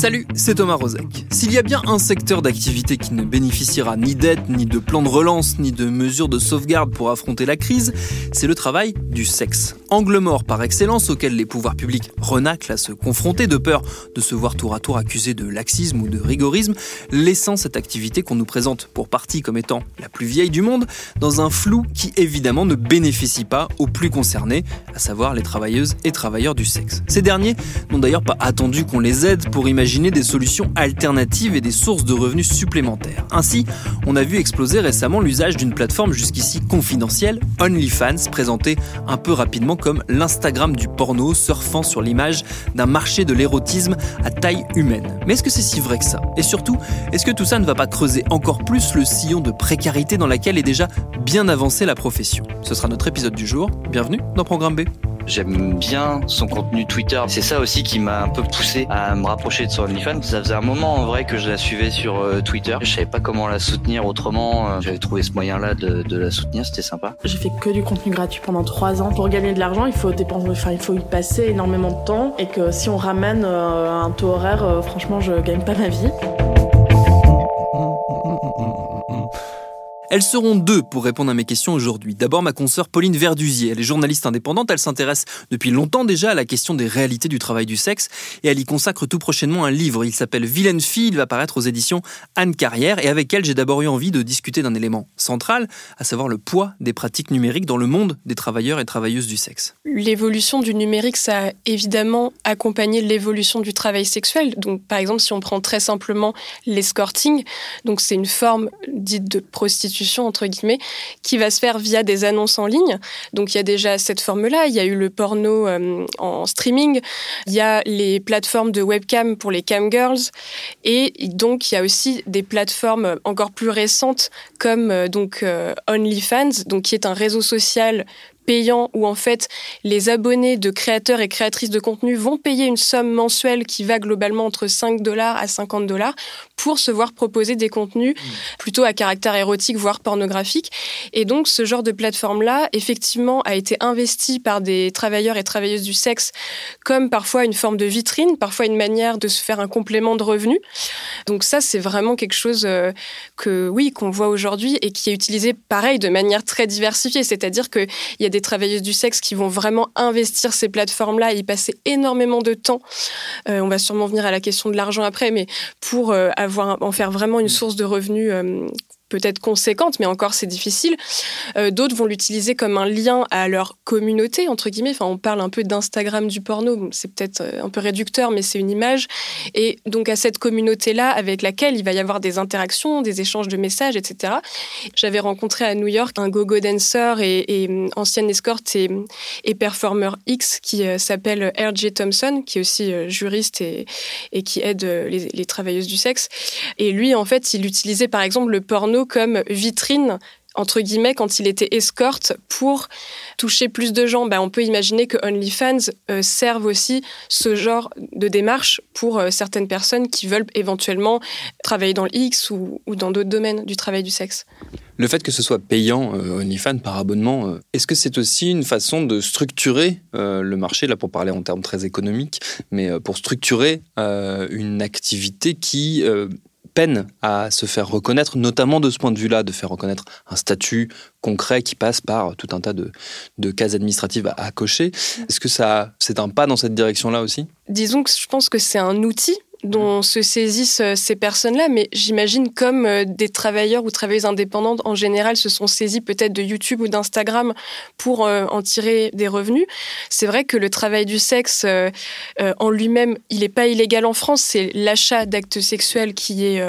Salut, c'est Thomas Rozek. S'il y a bien un secteur d'activité qui ne bénéficiera ni d'aide, ni de plan de relance, ni de mesures de sauvegarde pour affronter la crise, c'est le travail du sexe. Angle mort par excellence auquel les pouvoirs publics renaclent à se confronter de peur de se voir tour à tour accusés de laxisme ou de rigorisme, laissant cette activité qu'on nous présente pour partie comme étant la plus vieille du monde dans un flou qui évidemment ne bénéficie pas aux plus concernés, à savoir les travailleuses et travailleurs du sexe. Ces derniers n'ont d'ailleurs pas attendu qu'on les aide pour imaginer des solutions alternatives et des sources de revenus supplémentaires. Ainsi, on a vu exploser récemment l'usage d'une plateforme jusqu'ici confidentielle, OnlyFans, présentée un peu rapidement comme l'Instagram du porno, surfant sur l'image d'un marché de l'érotisme à taille humaine. Mais est-ce que c'est si vrai que ça? Et surtout, est-ce que tout ça ne va pas creuser encore plus le sillon de précarité dans laquelle est déjà bien avancée la profession? Ce sera notre épisode du jour. Bienvenue dans Programme B. J'aime bien son contenu Twitter. C'est ça aussi qui m'a un peu poussé à me rapprocher de son OnlyFans. Ça faisait un moment en vrai que je la suivais sur euh, Twitter. Je savais pas comment la soutenir autrement. Euh, j'avais trouvé ce moyen-là de, la soutenir. C'était sympa. J'ai fait que du contenu gratuit pendant trois ans. Pour gagner de l'argent, il faut dépenser, enfin, il faut y passer énormément de temps. Et que si on ramène euh, un taux horaire, franchement, je gagne pas ma vie. Elles seront deux pour répondre à mes questions aujourd'hui. D'abord, ma consoeur Pauline Verdusier. Elle est journaliste indépendante. Elle s'intéresse depuis longtemps déjà à la question des réalités du travail du sexe et elle y consacre tout prochainement un livre. Il s'appelle Vilaine fille. Il va paraître aux éditions Anne Carrière et avec elle, j'ai d'abord eu envie de discuter d'un élément central, à savoir le poids des pratiques numériques dans le monde des travailleurs et travailleuses du sexe. L'évolution du numérique, ça a évidemment accompagné l'évolution du travail sexuel. Donc, par exemple, si on prend très simplement l'escorting, donc c'est une forme dite de prostitution entre guillemets, qui va se faire via des annonces en ligne. Donc il y a déjà cette forme-là, il y a eu le porno euh, en streaming, il y a les plateformes de webcam pour les cam girls, et donc il y a aussi des plateformes encore plus récentes comme euh, donc euh, OnlyFans, donc qui est un réseau social payant où en fait les abonnés de créateurs et créatrices de contenu vont payer une somme mensuelle qui va globalement entre 5 dollars à 50 dollars pour se voir proposer des contenus mmh. plutôt à caractère érotique, voire pornographique. Et donc ce genre de plateforme-là, effectivement, a été investi par des travailleurs et travailleuses du sexe comme parfois une forme de vitrine, parfois une manière de se faire un complément de revenus. Donc ça, c'est vraiment quelque chose euh, que, oui, qu'on voit aujourd'hui et qui est utilisé pareil de manière très diversifiée. C'est-à-dire qu'il y a des travailleuses du sexe qui vont vraiment investir ces plateformes-là et y passer énormément de temps. Euh, on va sûrement venir à la question de l'argent après, mais pour euh, avoir, en faire vraiment une source de revenus euh, peut-être conséquente, mais encore c'est difficile. Euh, d'autres vont l'utiliser comme un lien à leur communauté, entre guillemets. Enfin, on parle un peu d'Instagram du porno, c'est peut-être euh, un peu réducteur, mais c'est une image. Et donc à cette communauté-là, avec laquelle il va y avoir des interactions, des échanges de messages, etc. J'avais rencontré à New York un go-go dancer et, et ancienne escorte et, et performer X qui euh, s'appelle R.J. Thompson, qui est aussi juriste et, qui aide les travailleuses du sexe. Et lui, en fait, il utilisait par exemple le porno comme vitrine entre guillemets, quand il était escorte pour toucher plus de gens. Bah, on peut imaginer que OnlyFans euh, serve aussi ce genre de démarche pour euh, certaines personnes qui veulent éventuellement travailler dans le X ou, dans d'autres domaines du travail du sexe. Le fait que ce soit payant euh, OnlyFans par abonnement, est-ce que c'est aussi une façon de structurer le marché, là pour parler en termes très économiques, mais pour structurer une activité qui peine à se faire reconnaître, notamment de ce point de vue-là, de faire reconnaître un statut concret qui passe par tout un tas de, de cases administratives à, cocher. Est-ce que ça, c'est un pas dans cette direction-là aussi? Disons que je pense que c'est un outil dont se saisissent euh, ces personnes-là, mais j'imagine comme euh, des travailleurs ou travailleuses indépendantes en général se sont saisis peut-être de YouTube ou d'Instagram pour euh, en tirer des revenus. C'est vrai que le travail du sexe en lui-même, il n'est pas illégal en France, c'est l'achat d'actes sexuels qui est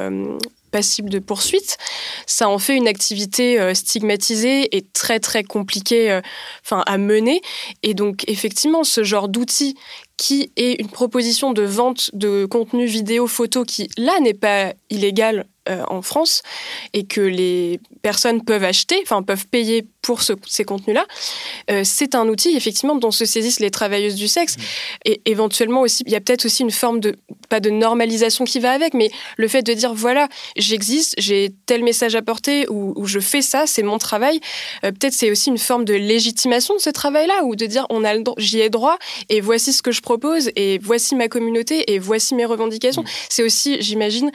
passible de poursuite. Ça en fait une activité stigmatisée et très très compliquée enfin, à mener. Et donc effectivement, ce genre d'outil qui est une proposition de vente de contenu vidéo, photo qui, là, n'est pas illégal euh, en France et que les personnes peuvent acheter, enfin peuvent payer pour ces contenus-là, euh, c'est un outil effectivement dont se saisissent les travailleuses du sexe. Mmh. Et éventuellement aussi, il y a peut-être aussi une forme de, pas de normalisation qui va avec, mais le fait de dire voilà, j'existe, j'ai tel message à porter ou, je fais ça, c'est mon travail. Euh, peut-être c'est aussi une forme de légitimation de ce travail-là ou de dire on a j'y ai droit et voici ce que je propose et voici ma communauté et voici mes revendications. Mmh. C'est aussi, j'imagine,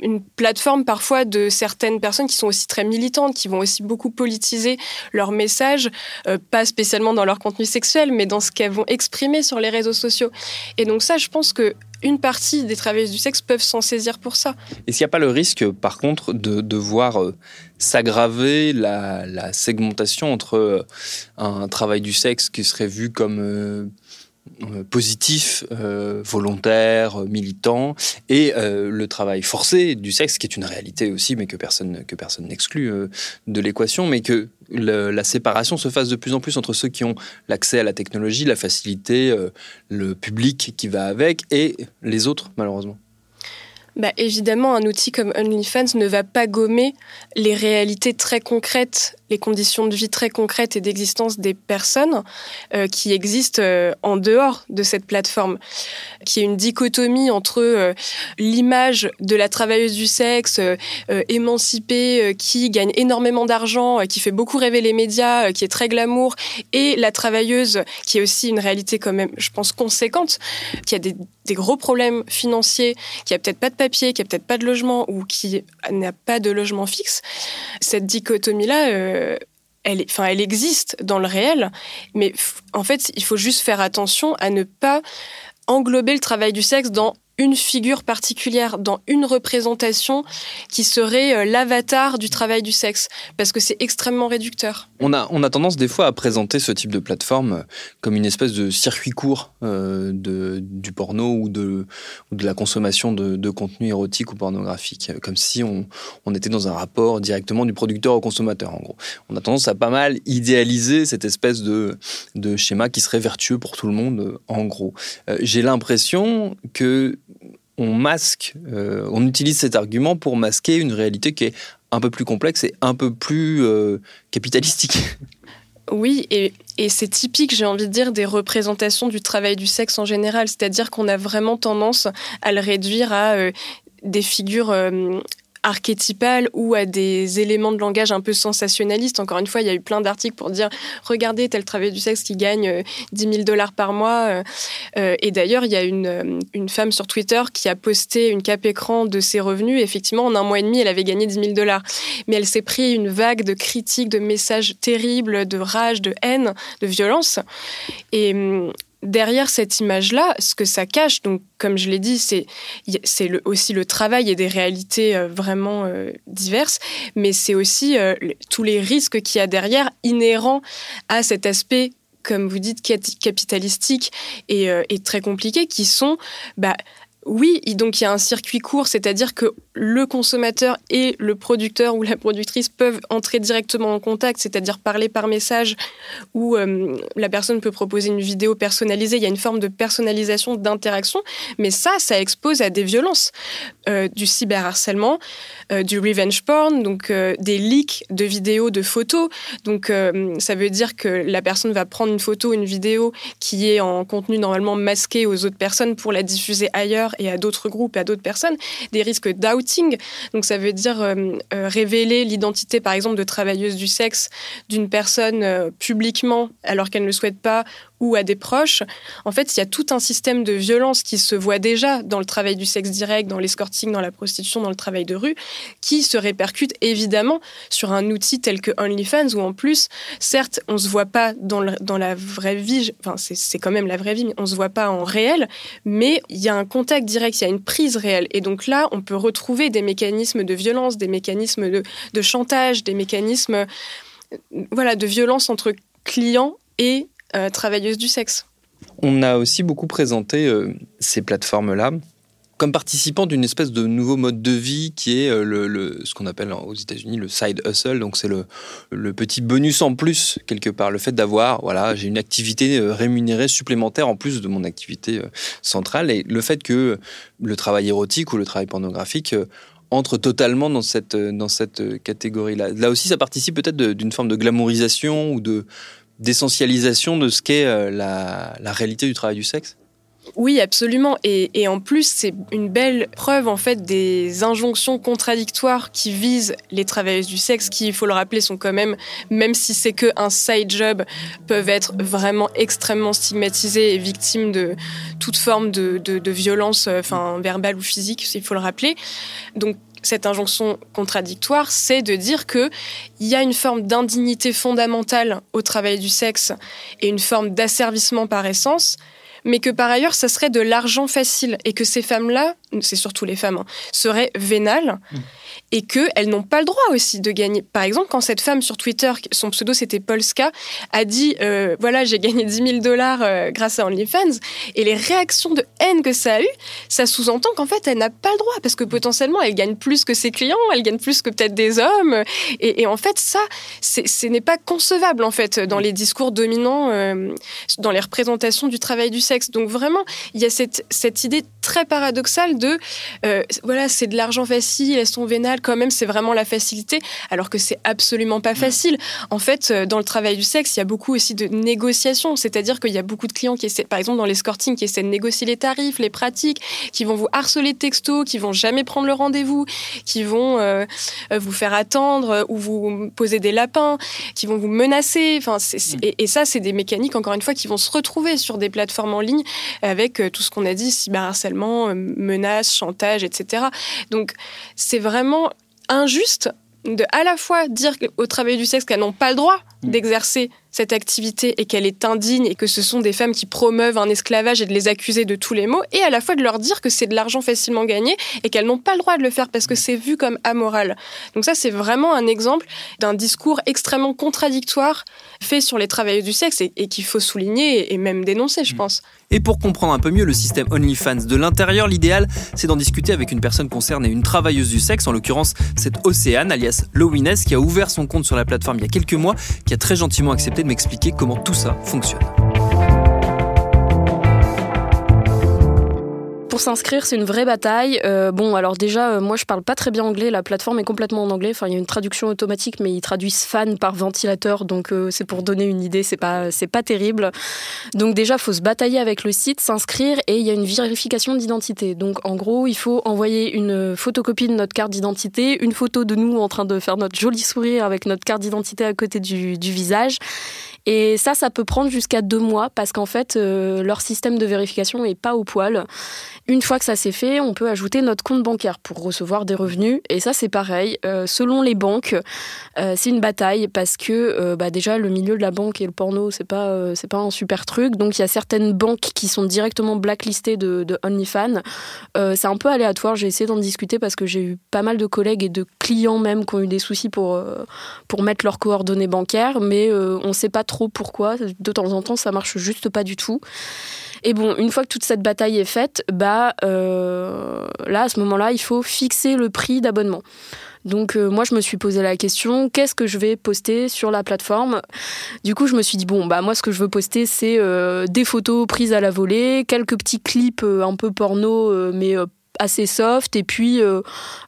une plateforme parfois de certaines personnes qui sont aussi très militantes, qui vont aussi beaucoup politiser leur message, euh, pas spécialement dans leur contenu sexuel, mais dans ce qu'elles vont exprimer sur les réseaux sociaux. Et donc ça, je pense que une partie des travailleuses du sexe peuvent s'en saisir pour ça. Est-ce qu'il n'y a pas le risque, par contre, de, voir euh, s'aggraver la, segmentation entre euh, un travail du sexe qui serait vu comme positif, euh, volontaire, militant, et euh, le travail forcé du sexe, qui est une réalité aussi, mais que personne que personne n'exclut de l'équation, mais que la séparation se fasse de plus en plus entre ceux qui ont l'accès à la technologie, la facilité, le public qui va avec, et les autres, malheureusement. Bah, évidemment, un outil comme OnlyFans ne va pas gommer les réalités très concrètes les conditions de vie très concrètes et d'existence des personnes euh, qui existent euh, en dehors de cette plateforme, qui est une dichotomie entre euh, l'image de la travailleuse du sexe émancipée qui gagne énormément d'argent, qui fait beaucoup rêver les médias, qui est très glamour, et la travailleuse qui est aussi une réalité quand même, je pense, conséquente, qui a des, gros problèmes financiers, qui a peut-être pas de papier, qui a peut-être pas de logement ou qui n'a pas de logement fixe. Cette dichotomie-là, euh, elle, elle existe dans le réel, mais en fait, il faut juste faire attention à ne pas englober le travail du sexe dans une figure particulière dans une représentation qui serait euh, l'avatar du travail du sexe, parce que c'est extrêmement réducteur. On a, on a tendance des fois à présenter ce type de plateforme euh, comme une espèce de circuit court euh, de, du porno ou de, ou de la consommation de, de, contenu érotique ou pornographique, comme si on, on, était dans un rapport directement du producteur au consommateur, en gros. On a tendance à pas mal idéaliser cette espèce de, de schéma qui serait vertueux pour tout le monde, en gros. J'ai l'impression que on masque, euh, on utilise cet argument pour masquer une réalité qui est un peu plus complexe et un peu plus euh, capitalistique. Oui, et, c'est typique, j'ai envie de dire, des représentations du travail du sexe en général. C'est-à-dire qu'on a vraiment tendance à le réduire à euh, des figures archétypale ou à des éléments de langage un peu sensationnalistes. Encore une fois, il y a eu plein d'articles pour dire regardez tel travail du sexe qui gagne 10 euh, 000 dollars par mois. Euh, euh, et d'ailleurs, il y a une, femme sur Twitter qui a posté une cap écran de ses revenus. effectivement, en un mois et demi, elle avait gagné 10 000 dollars. Mais elle s'est pris une vague de critiques, de messages terribles, de rage, de haine, de violence. Hum, derrière cette image-là, ce que ça cache, donc comme je l'ai dit, c'est aussi le travail et des réalités euh, vraiment euh, diverses, mais c'est aussi euh, tous les risques qu'il y a derrière inhérents à cet aspect comme vous dites, capitalistique et, et très compliqué, qui sont, bah, oui, donc il y a un circuit court, c'est-à-dire que le consommateur et le producteur ou la productrice peuvent entrer directement en contact, c'est-à-dire parler par message, où euh, la personne peut proposer une vidéo personnalisée. Il y a une forme de personnalisation, d'interaction, mais ça, ça expose à des violences, euh, du cyberharcèlement, euh, du revenge porn, donc des leaks de vidéos, de photos. Donc ça veut dire que la personne va prendre une photo, une vidéo qui est en contenu normalement masqué aux autres personnes pour la diffuser ailleurs et à d'autres groupes, à d'autres personnes. Des risques d'out donc ça veut dire euh, euh, révéler l'identité, par exemple, de travailleuse du sexe d'une personne euh, publiquement alors qu'elle ne le souhaite pas ou à des proches. En fait, il y a tout un système de violence qui se voit déjà dans le travail du sexe direct, dans l'escorting, dans la prostitution, dans le travail de rue, qui se répercute évidemment sur un outil tel que OnlyFans, où en plus, certes, on se voit pas dans, la vraie vie, enfin, c'est quand même la vraie vie, mais on se voit pas en réel, mais il y a un contact direct, il y a une prise réelle. Et donc là, on peut retrouver des mécanismes de violence, des mécanismes de, de chantage, des mécanismes voilà, de violence entre clients et euh, travailleuses du sexe. On a aussi beaucoup présenté euh, ces plateformes-là comme participant d'une espèce de nouveau mode de vie qui est euh, le, ce qu'on appelle aux États-Unis le side hustle. Donc c'est le, le, petit bonus en plus quelque part, le fait d'avoir voilà j'ai une activité rémunérée supplémentaire en plus de mon activité centrale et le fait que le travail érotique ou le travail pornographique entre totalement dans cette dans cette catégorie-là. Là aussi, ça participe peut-être d'une forme de glamourisation ou de d'essentialisation de ce qu'est euh, la, réalité du travail du sexe? Oui, absolument. Et, en plus, c'est une belle preuve en fait des injonctions contradictoires qui visent les travailleuses du sexe, qui, il faut le rappeler, sont quand même, même si c'est que un side job, peuvent être vraiment extrêmement stigmatisées et victimes de toute forme de, violence, euh, verbale ou physique, il faut le rappeler. Donc cette injonction contradictoire, c'est de dire qu'il y a une forme d'indignité fondamentale au travail du sexe et une forme d'asservissement par essence, mais que par ailleurs, ça serait de l'argent facile et que ces femmes-là, c'est surtout les femmes, hein, seraient vénales. Mmh et qu'elles n'ont pas le droit aussi de gagner. Par exemple, quand cette femme sur Twitter, son pseudo c'était Polska, a dit euh, voilà, j'ai gagné 10 000 dollars euh, grâce à OnlyFans, et les réactions de haine que ça a eu, ça sous-entend qu'en fait, elle n'a pas le droit, parce que potentiellement, elle gagne plus que ses clients, elle gagne plus que peut-être des hommes, et, en fait, ça, ce n'est pas concevable, en fait, dans les discours dominants, euh, dans les représentations du travail du sexe. Donc vraiment, il y a cette, cette idée très paradoxale de, voilà, c'est de l'argent facile, elles sont vénales, quand même, c'est vraiment la facilité, alors que c'est absolument pas facile. En fait, euh, dans le travail du sexe, il y a beaucoup aussi de négociations, c'est-à-dire qu'il y a beaucoup de clients qui essaient, par exemple dans l'escorting, qui essaient de négocier les tarifs, les pratiques, qui vont vous harceler de textos, qui vont jamais prendre le rendez-vous, qui vont euh, euh, vous faire attendre ou vous poser des lapins, qui vont vous menacer. Enfin, et, et, ça, c'est des mécaniques, encore une fois, qui vont se retrouver sur des plateformes en ligne avec tout ce qu'on a dit, cyberharcèlement, menaces, chantage, etc. Donc, c'est vraiment injuste de à la fois dire au travail du sexe qu'elles n'ont pas le droit mm. d'exercer cette activité et qu'elle est indigne et que ce sont des femmes qui promeuvent un esclavage et de les accuser de tous les maux, et à la fois de leur dire que c'est de l'argent facilement gagné et qu'elles n'ont pas le droit de le faire parce que c'est vu comme amoral. Donc ça, c'est vraiment un exemple d'un discours extrêmement contradictoire fait sur les travailleurs du sexe et, qu'il faut souligner et même dénoncer, je mm. pense. Et pour comprendre un peu mieux le système OnlyFans de l'intérieur, l'idéal, c'est d'en discuter avec une personne concernée, une travailleuse du sexe, en l'occurrence cette Océane, alias Lowines, qui a ouvert son compte sur la plateforme il y a quelques mois, qui a très gentiment accepté m'expliquer comment tout ça fonctionne. Pour s'inscrire, c'est une vraie bataille. Euh, bon, alors déjà, euh, moi, je parle pas très bien anglais. La plateforme est complètement en anglais. Enfin, il y a une traduction automatique, mais ils traduisent fan par ventilateur. Donc, euh, c'est pour donner une idée. C'est pas, c'est pas terrible. Donc, déjà, faut se batailler avec le site, s'inscrire, et il y a une vérification d'identité. Donc, en gros, il faut envoyer une photocopie de notre carte d'identité, une photo de nous en train de faire notre joli sourire avec notre carte d'identité à côté du, du visage. Et ça, ça peut prendre jusqu'à deux mois parce qu'en fait, leur système de vérification est pas au poil. Une fois que ça s'est fait, on peut ajouter notre compte bancaire pour recevoir des revenus. Et ça, c'est pareil. Euh, selon les banques, euh, c'est une bataille parce que euh, bah, déjà le milieu de la banque et le porno, c'est pas c'est pas un super truc. Donc il y a certaines banques qui sont directement blacklistées de, de OnlyFans. c'est un peu aléatoire. J'ai essayé d'en discuter parce que j'ai eu pas mal de collègues et de clients même qui ont eu des soucis pour pour mettre leurs coordonnées bancaires, mais on sait pas trop pourquoi. De temps en temps, ça marche juste pas du tout. Et bon, une fois que toute cette bataille est faite, bah euh, là, à ce moment-là, il faut fixer le prix d'abonnement. Donc euh, moi je me suis posé la question qu'est-ce que je vais poster sur la plateforme? Du coup je me suis dit bon bah moi ce que je veux poster c'est euh, des photos prises à la volée, quelques petits clips un peu porno mais assez soft et puis euh,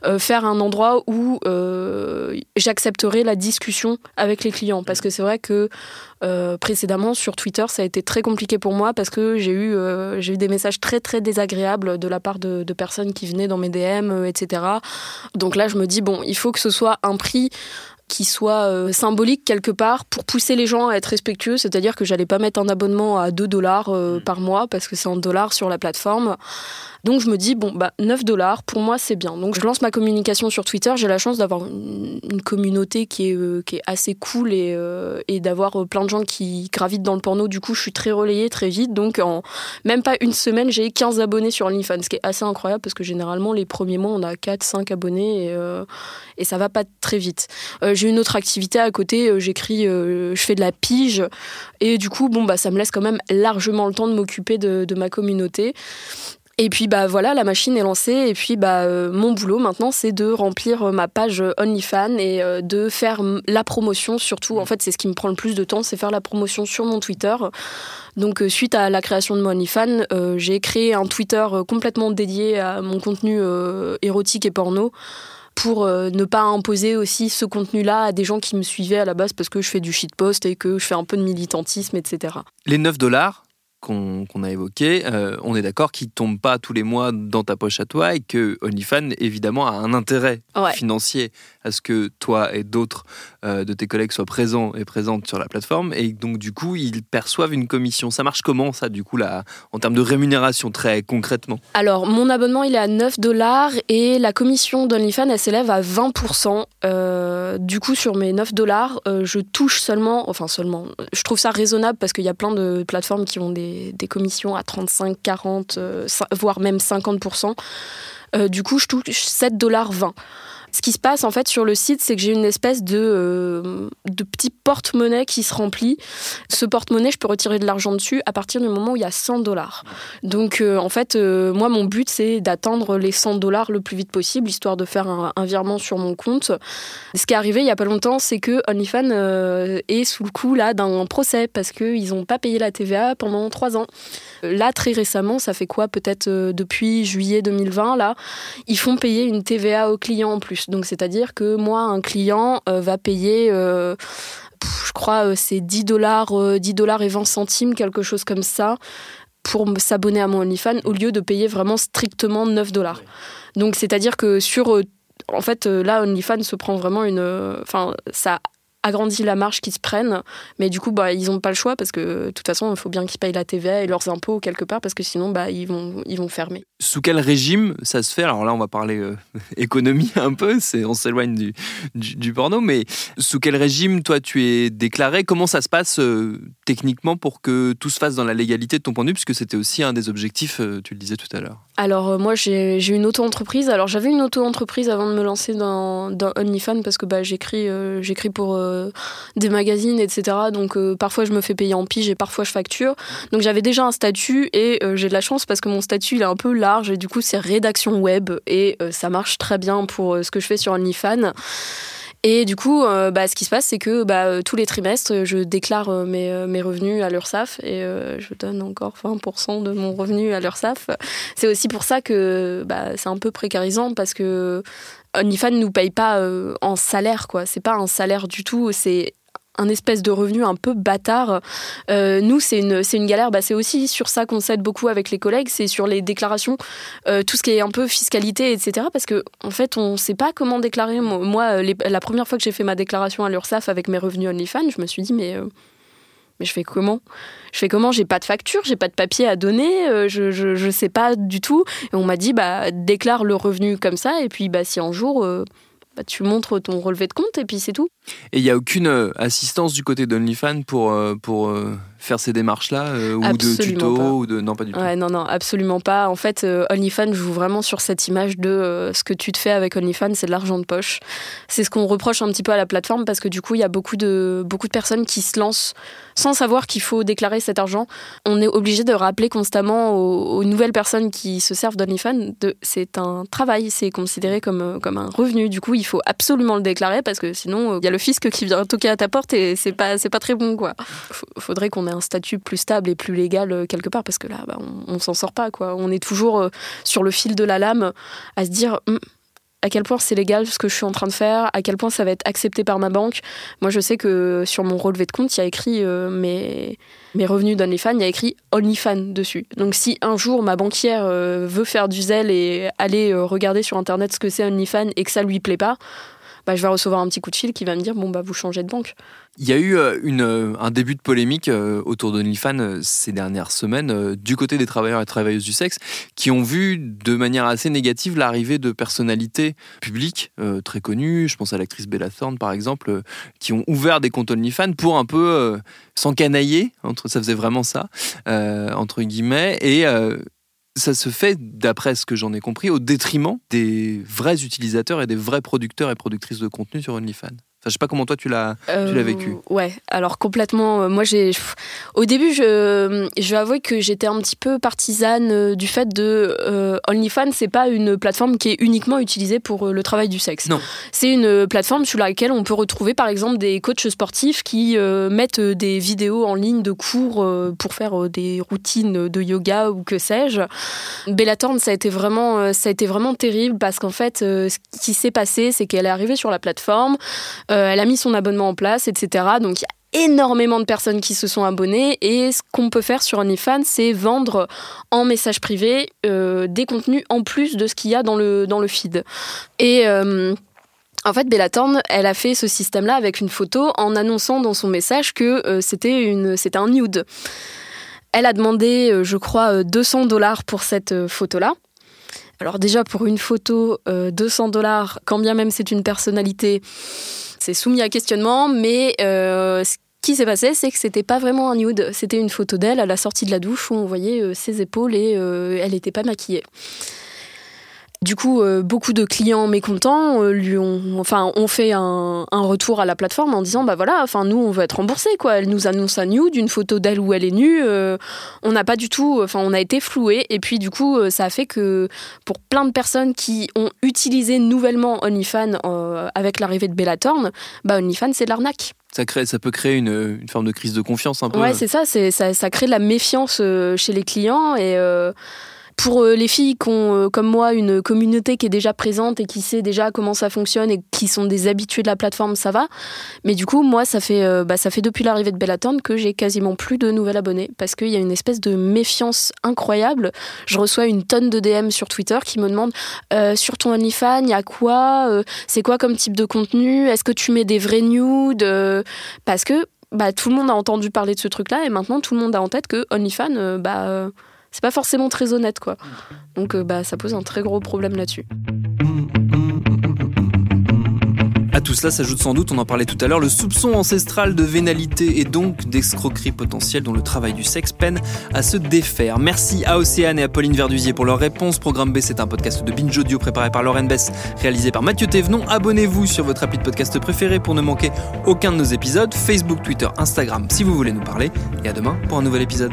euh, faire un endroit où euh, j'accepterai la discussion avec les clients parce que c'est vrai que précédemment sur Twitter ça a été très compliqué pour moi parce que j'ai eu j'ai eu des messages très très désagréables de la part de, de, personnes qui venaient dans mes DM etc donc là je me dis bon il faut que ce soit un prix qui soit euh, symbolique quelque part pour pousser les gens à être respectueux, c'est-à-dire que j'allais pas mettre un abonnement à 2 dollars euh, mm. par mois parce que c'est en dollars sur la plateforme. Donc je me dis bon bah 9 dollars pour moi c'est bien. Donc je lance ma communication sur Twitter, j'ai la chance d'avoir une, communauté qui est euh, qui est assez cool et et d'avoir plein de gens qui gravitent dans le porno. Du coup, je suis très relayée très vite. Donc en même pas une semaine, j'ai 15 abonnés sur OnlyFans, ce qui est assez incroyable parce que généralement les premiers mois on a 4 5 abonnés et et ça va pas très vite j'ai une autre activité à côté, euh, j'écris, euh, je fais de la pige, et du coup, bon, bah, ça me laisse quand même largement le temps de m'occuper de, ma communauté. Et puis bah voilà, la machine est lancée et puis bah euh, mon boulot maintenant c'est de remplir ma page OnlyFans et de faire la promotion surtout. En fait, c'est ce qui me prend le plus de temps, c'est faire la promotion sur mon Twitter. Donc suite à la création de mon OnlyFans, j'ai créé un Twitter complètement dédié à mon contenu érotique et porno pour euh, ne pas imposer aussi ce contenu-là à des gens qui me suivaient à la base parce que je fais du shitpost et que je fais un peu de militantisme, etc. Les 9 dollars, qu'on a évoqué, euh, on est d'accord qu'ils ne tombent pas tous les mois dans ta poche à toi et que OnlyFans, évidemment, a un intérêt financier à ce que toi et d'autres euh, de tes collègues soient présents et présentes sur la plateforme. Et donc, du coup, ils perçoivent une commission. Ça marche comment, ça, du coup, là, en termes de rémunération, très concrètement? Alors, mon abonnement, il est à 9 dollars et la commission d'OnlyFans, elle s'élève à 20%. Euh, du coup, sur mes 9 dollars, je touche seulement, enfin seulement, je trouve ça raisonnable parce qu'il y a plein de plateformes qui ont des des, commissions à 35, 40, euh, voire même 50%. Euh, du coup, je touche 7,20 dollars. Ce qui se passe en fait sur le site, c'est que j'ai une espèce de, euh, petit porte-monnaie qui se remplit. Ce porte-monnaie, je peux retirer de l'argent dessus à partir du moment où il y a 100 dollars. Donc euh, en fait, euh, moi, mon but, c'est d'atteindre les 100 dollars le plus vite possible, histoire de faire un, virement sur mon compte. Ce qui est arrivé il y a pas longtemps, c'est que OnlyFans est sous le coup là d'un procès parce qu'ils n'ont pas payé la TVA pendant trois ans. Là, très récemment, ça fait quoi Peut-être depuis juillet 2020, là, ils font payer une TVA aux clients en plus. Donc c'est-à-dire que moi, un client euh, va payer, euh, je crois, euh, c'est 10 dollars, 10 dollars et 20 centimes, quelque chose comme ça, pour s'abonner à mon OnlyFans, au lieu de payer vraiment strictement 9 dollars. Donc c'est-à-dire que sur en fait, là, OnlyFans se prend vraiment une. Enfin, ça agrandit la marge qu'ils se prennent. Mais du coup, bah, ils n'ont pas le choix parce que de toute façon, il faut bien qu'ils payent la TVA et leurs impôts quelque part parce que sinon, bah, ils, vont, ils vont fermer. Sous quel régime ça se fait? Alors là, on va parler euh, économie un peu, on s'éloigne du, du, porno, mais sous quel régime, toi, tu es déclaré? Comment ça se passe euh, techniquement pour que tout se fasse dans la légalité de ton point de vue? Puisque c'était aussi un des objectifs, euh, tu le disais tout à l'heure. Alors, moi, j'ai, une auto-entreprise. Alors, j'avais une auto-entreprise avant de me lancer dans, dans OnlyFans parce que bah, j'écris, j'écris pour des magazines, etc. Donc parfois je me fais payer en pige et parfois je facture. Donc j'avais déjà un statut et j'ai de la chance parce que mon statut il est un peu et du coup c'est rédaction web et ça marche très bien pour ce que je fais sur OnlyFans. Et du coup, bah, ce qui se passe, c'est que bah, tous les trimestres, je déclare mes, revenus à l'URSSAF et je donne encore 20% de mon revenu à l'URSSAF. C'est aussi pour ça que bah, c'est un peu précarisant parce que OnlyFans ne nous paye pas euh, en salaire, quoi. C'est pas un salaire du tout, c'est un espèce de revenu un peu bâtard. Euh, nous, c'est une, galère. Bah, c'est aussi sur ça qu'on s'aide beaucoup avec les collègues, c'est sur les déclarations, euh, tout ce qui est un peu fiscalité, etc. Parce que en fait, on ne sait pas comment déclarer. Moi, la première fois que j'ai fait ma déclaration à l'URSSAF avec mes revenus OnlyFans, je me suis dit, mais je fais comment? Je fais comment? J'ai pas de facture, j'ai pas de papier à donner, euh, je, je, sais pas du tout. On m'a dit, bah, déclare le revenu comme ça, et puis bah, si un jour, euh, bah, tu montres ton relevé de compte, et puis c'est tout. Et il n'y a aucune euh, assistance du côté d'OnlyFans pour, pour faire ces démarches-là ou de tuto ou de non pas du tout. Ouais, non non absolument pas. En fait, OnlyFans joue vraiment sur cette image de ce que tu te fais avec OnlyFans, c'est de l'argent de poche. C'est ce qu'on reproche un petit peu à la plateforme parce que du coup il y a beaucoup de beaucoup de personnes qui se lancent sans savoir qu'il faut déclarer cet argent. On est obligé de rappeler constamment aux, nouvelles personnes qui se servent d'OnlyFans de c'est un travail, c'est considéré comme, comme un revenu. Du coup, il faut absolument le déclarer parce que sinon, il y a le fisc qui vient toquer à ta porte et c'est pas, c'est pas très bon, quoi. Faudrait qu'on ait un statut plus stable et plus légal euh, quelque part parce que là, bah, on, on s'en sort pas, quoi. On est toujours euh, sur le fil de la lame à se dire, hum, à quel point c'est légal ce que je suis en train de faire, à quel point ça va être accepté par ma banque. Moi, je sais que sur mon relevé de compte, il y a écrit euh, mes, mes revenus d'OnlyFans, il y a écrit OnlyFans dessus. Donc, si un jour ma banquière veut faire du zèle et aller regarder sur Internet ce que c'est OnlyFans et que ça lui plaît pas, bah, je vais recevoir un petit coup de fil qui va me dire bon bah vous changez de banque. Il y a eu euh, euh, un début de polémique euh, autour d'OnlyFans ces dernières semaines du côté des travailleurs et travailleuses du sexe qui ont vu de manière assez négative l'arrivée de personnalités publiques très connues, je pense à l'actrice Bella Thorne par exemple, qui ont ouvert des comptes OnlyFans pour un peu s'encanailler, entre, ça faisait vraiment ça, entre guillemets, et ça se fait, d'après ce que j'en ai compris, au détriment des vrais utilisateurs et des vrais producteurs et productrices de contenu sur OnlyFans. Je sais pas comment toi tu l'as euh, vécu. Ouais, alors complètement. Euh, moi, j'ai au début, je je vais avouer que j'étais un petit peu partisane euh, du fait de euh, OnlyFans. C'est pas une plateforme qui est uniquement utilisée pour le travail du sexe. Non. C'est une plateforme sur laquelle on peut retrouver, par exemple, des coachs sportifs qui mettent des vidéos en ligne de cours pour faire des routines de yoga ou que sais-je. Bellatorn, ça a été vraiment, ça a été vraiment terrible parce qu'en fait, ce qui s'est passé, c'est qu'elle est arrivée sur la plateforme. Euh, elle a mis son abonnement en place, etc. Donc il y a énormément de personnes qui se sont abonnées et ce qu'on peut faire sur OnlyFans, c'est vendre en message privé euh, des contenus en plus de ce qu'il y a dans le, dans feed. Et euh, en fait, Bella Thorne, elle a fait ce système-là avec une photo en annonçant dans son message que c'était un nude. Elle a demandé, je crois, 200 dollars pour cette photo-là. Alors déjà, pour une photo, 200 dollars, quand bien même c'est une personnalité, c'est soumis à questionnement, mais euh, ce qui s'est passé, c'est que c'était pas vraiment un nude, c'était une photo d'elle à la sortie de la douche où on voyait euh, ses épaules et euh, elle n'était pas maquillée. Du coup, euh, beaucoup de clients mécontents euh, lui ont, enfin, ont fait un, retour à la plateforme en disant, bah voilà, enfin, nous, on veut être remboursé, quoi. Elle nous annonce un nude, d'une photo d'elle où elle est nue. Euh, on n'a pas du tout, enfin, on a été floué. Et puis, du coup, ça a fait que pour plein de personnes qui ont utilisé nouvellement OnlyFans avec l'arrivée de Bellatorn, bah, OnlyFans, c'est de l'arnaque. Ça, crée, ça peut créer une, une, forme de crise de confiance un peu. Ouais, c'est ça, ça, ça crée de la méfiance chez les clients et pour euh, les filles qui ont, euh, comme moi, une communauté qui est déjà présente et qui sait déjà comment ça fonctionne et qui sont des habitués de la plateforme, ça va. Mais du coup, moi, ça fait, euh, bah, ça fait depuis l'arrivée de Bellatorn que j'ai quasiment plus de nouvelles abonnés parce qu'il y a une espèce de méfiance incroyable. Je reçois une tonne de DM sur Twitter qui me demandent sur ton OnlyFans, il y a quoi C'est quoi comme type de contenu Est-ce que tu mets des vrais nudes Parce que bah, tout le monde a entendu parler de ce truc-là et maintenant tout le monde a en tête que OnlyFans, bah c'est pas forcément très honnête quoi. Donc euh, bah ça pose un très gros problème là-dessus. À tout cela s'ajoute sans doute, on en parlait tout à l'heure, le soupçon ancestral de vénalité et donc d'escroquerie potentielle dont le travail du sexe peine à se défaire. Merci à Océane et à Pauline Verdusier pour leur réponse. Programme B, c'est un podcast de Binge Audio préparé par Lauren Bess, réalisé par Mathieu Thévenon. Abonnez-vous sur votre appli de podcast préféré pour ne manquer aucun de nos épisodes. Facebook, Twitter, Instagram si vous voulez nous parler. Et à demain pour un nouvel épisode.